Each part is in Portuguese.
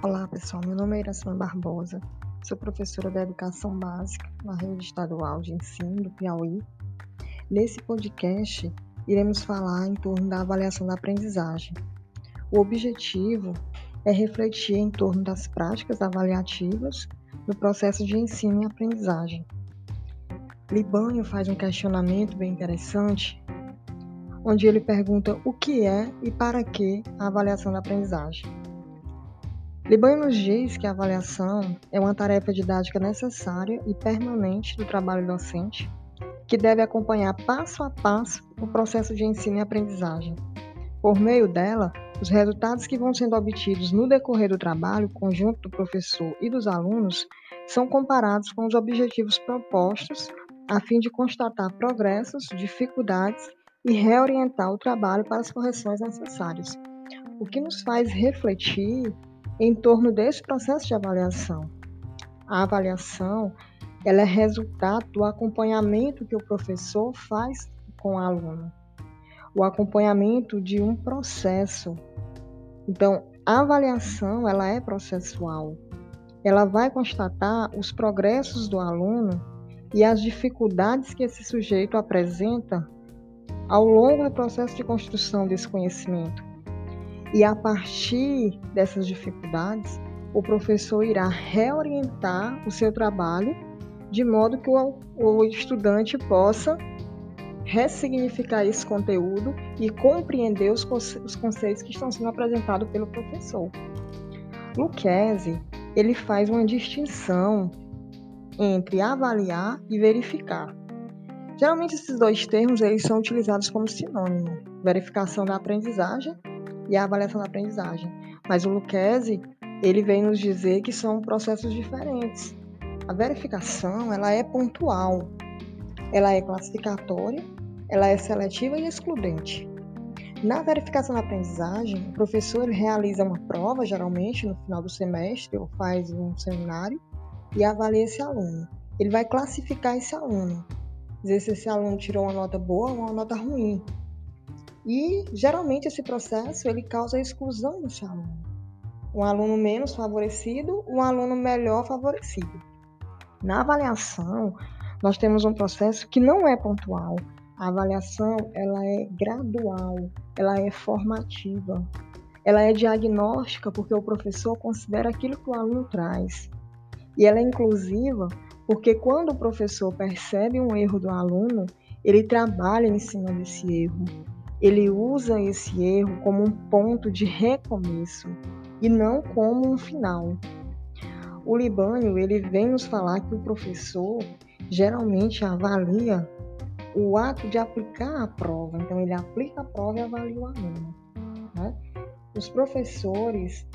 Olá pessoal, meu nome é Iracema Barbosa, sou professora da Educação Básica na Rede Estadual de Ensino do Piauí. Nesse podcast, iremos falar em torno da avaliação da aprendizagem. O objetivo é refletir em torno das práticas avaliativas no processo de ensino e aprendizagem. Libanho faz um questionamento bem interessante, onde ele pergunta o que é e para que a avaliação da aprendizagem. Libanho nos diz que a avaliação é uma tarefa didática necessária e permanente do trabalho docente, que deve acompanhar passo a passo o processo de ensino e aprendizagem. Por meio dela, os resultados que vão sendo obtidos no decorrer do trabalho conjunto do professor e dos alunos são comparados com os objetivos propostos a fim de constatar progressos, dificuldades e reorientar o trabalho para as correções necessárias. O que nos faz refletir em torno desse processo de avaliação. A avaliação ela é resultado do acompanhamento que o professor faz com o aluno, o acompanhamento de um processo. Então, a avaliação ela é processual. Ela vai constatar os progressos do aluno e as dificuldades que esse sujeito apresenta ao longo do processo de construção desse conhecimento. E a partir dessas dificuldades, o professor irá reorientar o seu trabalho de modo que o, estudante possa ressignificar esse conteúdo e compreender os, os conceitos que estão sendo apresentados pelo professor. Lucchesi, ele faz uma distinção entre avaliar e verificar. Geralmente esses dois termos eles são utilizados como sinônimo, verificação da aprendizagem e a avaliação da aprendizagem. Mas o Lucchesi, ele vem nos dizer que são processos diferentes. A verificação, ela é pontual, ela é classificatória, ela é seletiva e excludente. Na verificação da aprendizagem, o professor realiza uma prova, geralmente no final do semestre, ou faz um seminário, e avalia esse aluno. Ele vai classificar esse aluno, dizer se esse aluno tirou uma nota boa ou uma nota ruim. E geralmente esse processo ele causa a exclusão desse aluno. Um aluno menos favorecido, um aluno melhor favorecido. Na avaliação, nós temos um processo que não é pontual. A avaliação ela é gradual, ela é formativa, ela é diagnóstica porque o professor considera aquilo que o aluno traz. E ela é inclusiva porque quando o professor percebe um erro do aluno, ele trabalha em cima desse erro ele usa esse erro como um ponto de recomeço e não como um final. O Libânio ele vem nos falar que o professor geralmente avalia o ato de aplicar a prova. Então ele aplica a prova e avalia o aluno. Né? Os professores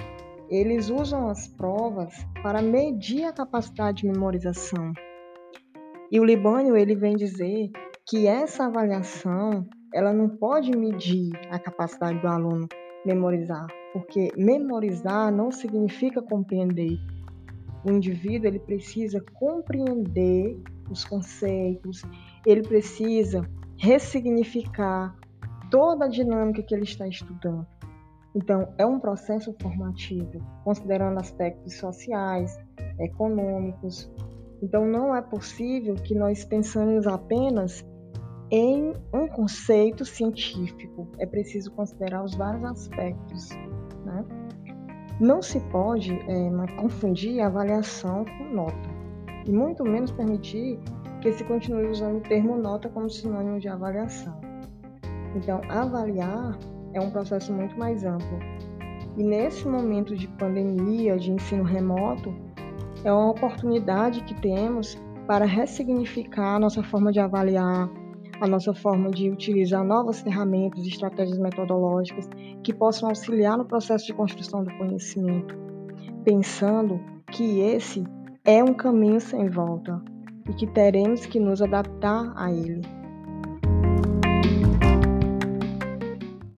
eles usam as provas para medir a capacidade de memorização. E o Libânio ele vem dizer que essa avaliação ela não pode medir a capacidade do aluno memorizar, porque memorizar não significa compreender. O indivíduo ele precisa compreender os conceitos, ele precisa ressignificar toda a dinâmica que ele está estudando. Então, é um processo formativo, considerando aspectos sociais, econômicos. Então, não é possível que nós pensemos apenas em um conceito científico. É preciso considerar os vários aspectos. Né? Não se pode é, confundir avaliação com nota, e muito menos permitir que se continue usando o termo nota como sinônimo de avaliação. Então, avaliar é um processo muito mais amplo. E nesse momento de pandemia, de ensino remoto, é uma oportunidade que temos para ressignificar a nossa forma de avaliar, a nossa forma de utilizar novas ferramentas, estratégias metodológicas que possam auxiliar no processo de construção do conhecimento, pensando que esse é um caminho sem volta e que teremos que nos adaptar a ele.